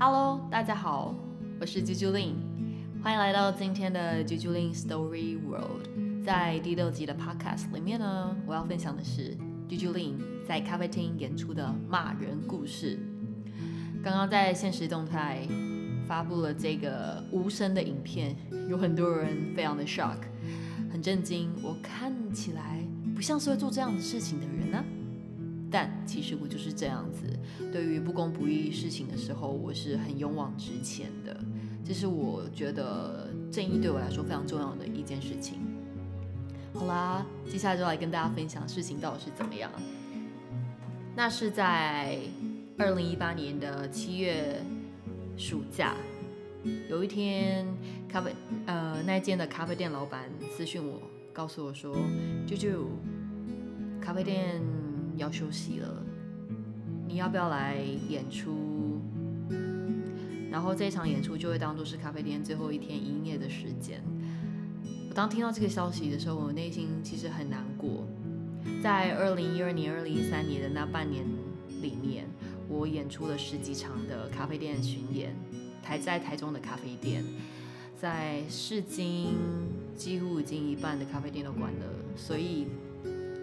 Hello，大家好，我是 Jujulin，欢迎来到今天的 Jujulin Story World。在第六集的 Podcast 里面呢，我要分享的是 Jujulin 在咖啡厅演出的骂人故事。刚刚在现实动态发布了这个无声的影片，有很多人非常的 shock，很震惊。我看起来不像是会做这样的事情的人呢。但其实我就是这样子，对于不公不义事情的时候，我是很勇往直前的。这是我觉得正义对我来说非常重要的一件事情。好啦，接下来就来跟大家分享事情到底是怎么样。那是在二零一八年的七月暑假，有一天，咖啡呃那间的咖啡店老板私讯我，告诉我说：“舅舅，咖啡店。”要休息了，你要不要来演出？然后这场演出就会当做是咖啡店最后一天营业的时间。我当听到这个消息的时候，我内心其实很难过。在二零一二年、二零一三年的那半年里面，我演出了十几场的咖啡店巡演，台在台中的咖啡店，在市经几乎已经一半的咖啡店都关了，所以。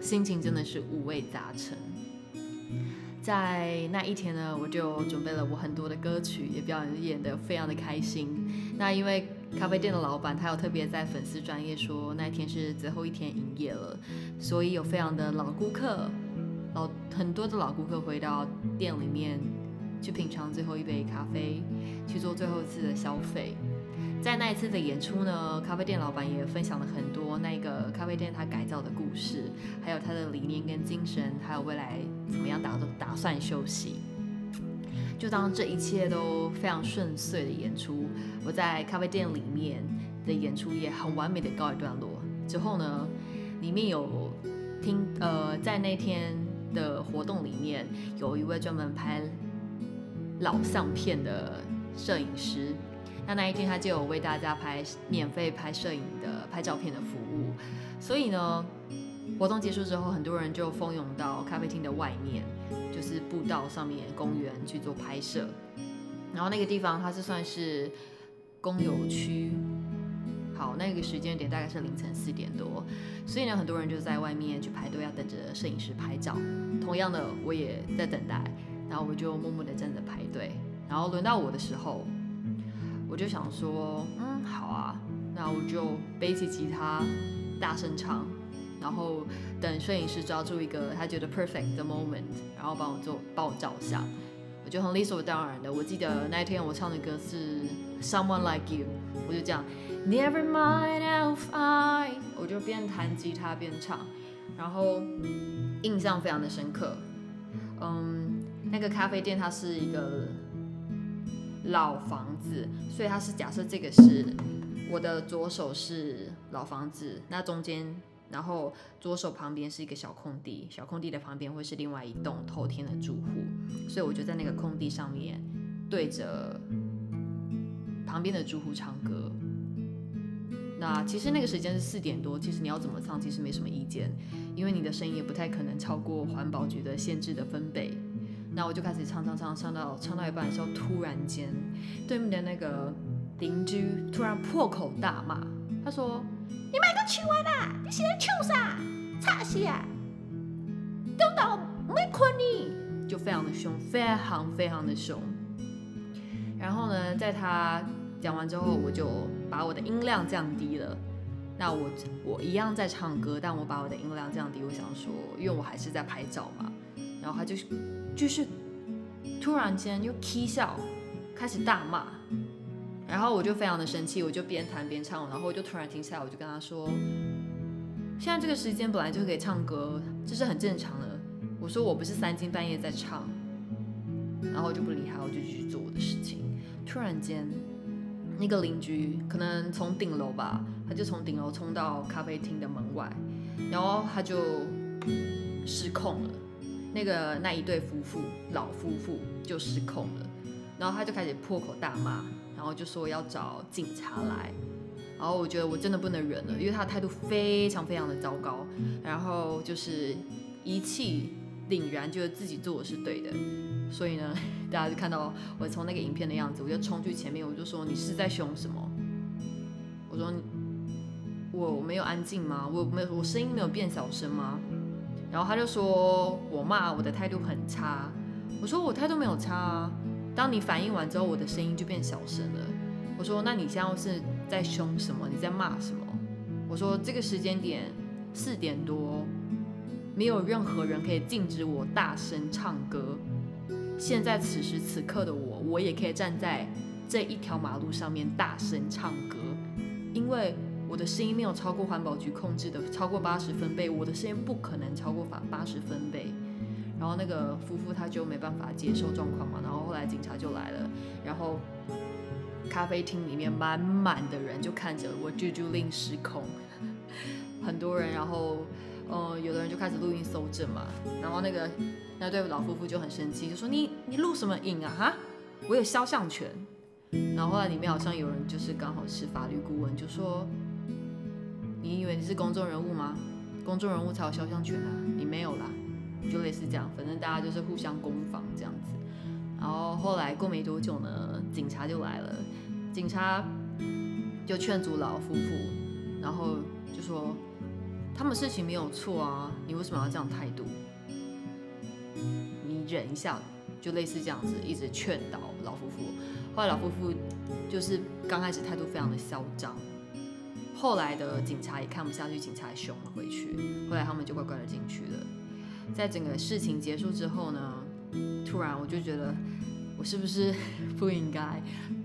心情真的是五味杂陈。在那一天呢，我就准备了我很多的歌曲，也表演演的非常的开心。那因为咖啡店的老板他有特别在粉丝专业说那一天是最后一天营业了，所以有非常的老顾客，老很多的老顾客回到店里面去品尝最后一杯咖啡，去做最后一次的消费。在那一次的演出呢，咖啡店老板也分享了很多那个咖啡店他改造的故事，还有他的理念跟精神，还有未来怎么样打打算休息。就当这一切都非常顺遂的演出，我在咖啡店里面的演出也很完美的告一段落。之后呢，里面有听呃，在那天的活动里面，有一位专门拍老相片的摄影师。那那一天，他就有为大家拍免费拍摄影的拍照片的服务，所以呢，活动结束之后，很多人就蜂拥到咖啡厅的外面，就是步道上面公园去做拍摄。然后那个地方它是算是公有区，好，那个时间点大概是凌晨四点多，所以呢，很多人就在外面去排队，要等着摄影师拍照。同样的，我也在等待，然后我就默默的站着排队。然后轮到我的时候。我就想说，嗯，好啊，那我就背起吉他，大声唱，然后等摄影师抓住一个他觉得 perfect 的 moment，然后帮我做帮我照相。我就很理所当然的，我记得那一天我唱的歌是 Someone Like You，我就这样 Never mind I'll find，我就边弹吉他边唱，然后印象非常的深刻。嗯，那个咖啡店它是一个。老房子，所以它是假设这个是我的左手是老房子，那中间，然后左手旁边是一个小空地，小空地的旁边会是另外一栋透天的住户，所以我就在那个空地上面对着旁边的住户唱歌。那其实那个时间是四点多，其实你要怎么唱，其实没什么意见，因为你的声音也不太可能超过环保局的限制的分贝。那我就开始唱唱唱，唱到唱到一半的时候，突然间，对面的那个邻居突然破口大骂，他说：“你买个球啊！你现在唱啥？差些啊！等到没困你！”就非常的凶，非常非常的凶。然后呢，在他讲完之后，我就把我的音量降低了。那我我一样在唱歌，但我把我的音量降低。我想说，因为我还是在拍照嘛。然后他就。就是突然间又 k 笑，开始大骂，然后我就非常的生气，我就边弹边唱，然后我就突然停下来，我就跟他说：“现在这个时间本来就可以唱歌，这是很正常的。”我说：“我不是三更半夜在唱。”然后就不理他，我就继续做我的事情。突然间，那个邻居可能从顶楼吧，他就从顶楼冲到咖啡厅的门外，然后他就失控了。那个那一对夫妇老夫妇就失控了，然后他就开始破口大骂，然后就说要找警察来，然后我觉得我真的不能忍了，因为他的态度非常非常的糟糕，然后就是一气凛然，觉得自己做的是对的，所以呢，大家就看到我从那个影片的样子，我就冲去前面，我就说：“你是在凶什么？”我说：“我没有安静吗？我没有，我声音没有变小声吗？”然后他就说我骂我的态度很差。我说我态度没有差啊。当你反应完之后，我的声音就变小声了。我说：“那你现在是在凶什么？你在骂什么？”我说：“这个时间点四点多，没有任何人可以禁止我大声唱歌。现在此时此刻的我，我也可以站在这一条马路上面大声唱歌，因为我的声音没有超过环保局控制的超过八十分贝，我的声音不可能超过法八十分贝。然后那个夫妇他就没办法接受状况嘛，然后后来警察就来了，然后。”咖啡厅里面满满的人就看着我啾啾令失控，很多人，然后，呃，有的人就开始录音搜证嘛，然后那个那对老夫妇就很生气，就说你你录什么影啊哈，我有肖像权。然后后来里面好像有人就是刚好是法律顾问，就说你以为你是公众人物吗？公众人物才有肖像权啊，你没有啦，就类似这样，反正大家就是互相攻防这样子。然后后来过没多久呢，警察就来了。警察就劝阻老夫妇，然后就说他们事情没有错啊，你为什么要这样态度？你忍一下，就类似这样子，一直劝导老夫妇。后来老夫妇就是刚开始态度非常的嚣张，后来的警察也看不下去，警察凶了回去。后来他们就乖乖的进去了。在整个事情结束之后呢，突然我就觉得我是不是不应该？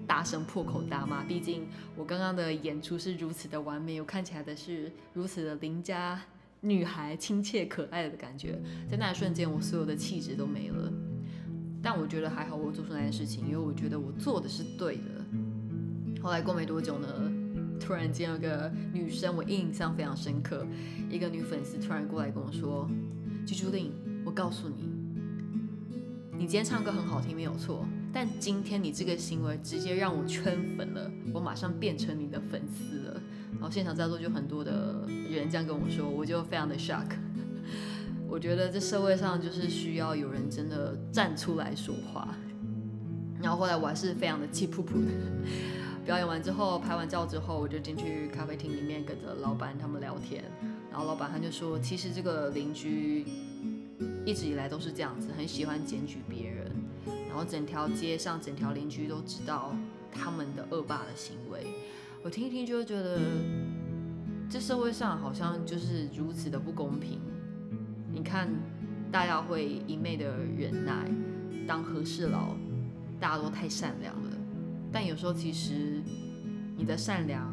大声破口大骂，毕竟我刚刚的演出是如此的完美，我看起来的是如此的邻家女孩，亲切可爱的感觉，在那一瞬间，我所有的气质都没了。但我觉得还好，我做出那件事情，因为我觉得我做的是对的。后来过没多久呢，突然间有个女生，我印象非常深刻，一个女粉丝突然过来跟我说：“朱朱令，我告诉你，你今天唱歌很好听，没有错。”但今天你这个行为直接让我圈粉了，我马上变成你的粉丝了。然后现场在座就很多的人这样跟我说，我就非常的 shock。我觉得这社会上就是需要有人真的站出来说话。然后后来我还是非常的气噗噗的。表演完之后，拍完照之后，我就进去咖啡厅里面跟着老板他们聊天。然后老板他就说，其实这个邻居一直以来都是这样子，很喜欢检举别人。然后整条街上，整条邻居都知道他们的恶霸的行为。我听一听就会觉得，这社会上好像就是如此的不公平。你看，大家会一昧的忍耐，当和事佬，大家都太善良了。但有时候其实你的善良，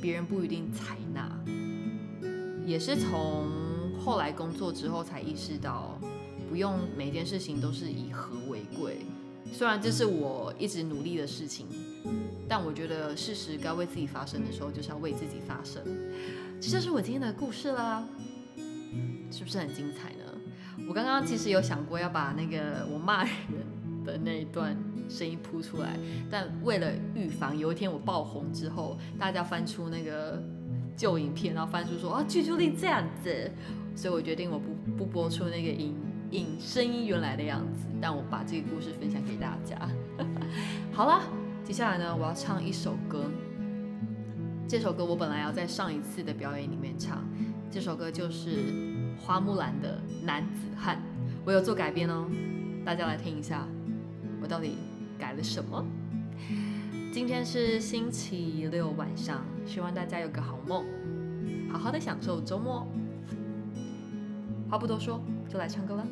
别人不一定采纳。也是从后来工作之后才意识到。不用每件事情都是以和为贵，虽然这是我一直努力的事情，但我觉得事实该为自己发生的时候，就是要为自己发生。这就是我今天的故事啦，是不是很精彩呢？我刚刚其实有想过要把那个我骂人的那一段声音铺出来，但为了预防有一天我爆红之后，大家翻出那个旧影片，然后翻出说啊，剧朱莉这样子，所以我决定我不不播出那个影。影声音原来的样子，但我把这个故事分享给大家。好了，接下来呢，我要唱一首歌。这首歌我本来要在上一次的表演里面唱，这首歌就是花木兰的《男子汉》，我有做改编哦，大家来听一下，我到底改了什么？今天是星期六晚上，希望大家有个好梦，好好的享受周末。话不多说，就来唱歌了。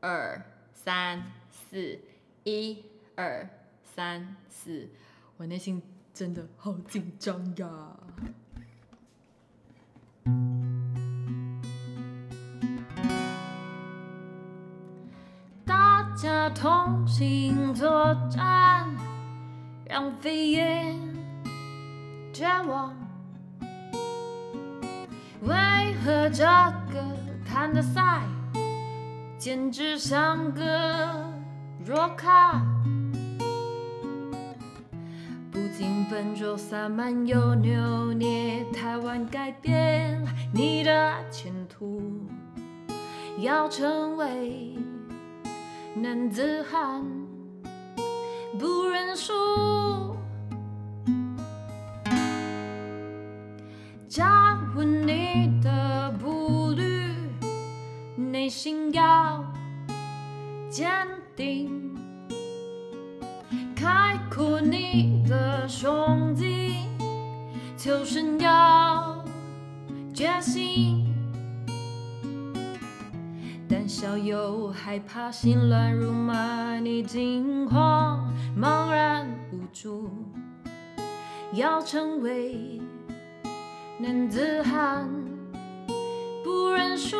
二三四，一二三四，我内心真的好紧张呀！家同心作战，让飞燕绝望。为何这个看的赛？简直像个弱咖，不仅笨拙散漫又扭捏，太晚改变你的前途，要成为男子汉不认输，加稳你的步履，内心要坚定，开阔你的胸襟，求生要决心。胆小又害怕，心乱如麻，你惊慌茫然无助，要成为男子汉不认输。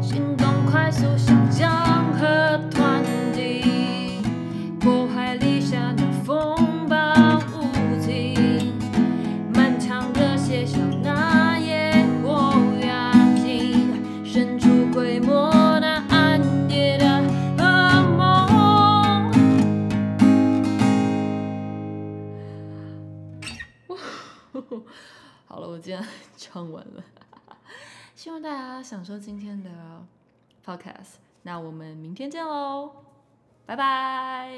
行动快速像江 好了，我今天 唱完了，希望大家享受今天的 podcast。那我们明天见喽，拜拜。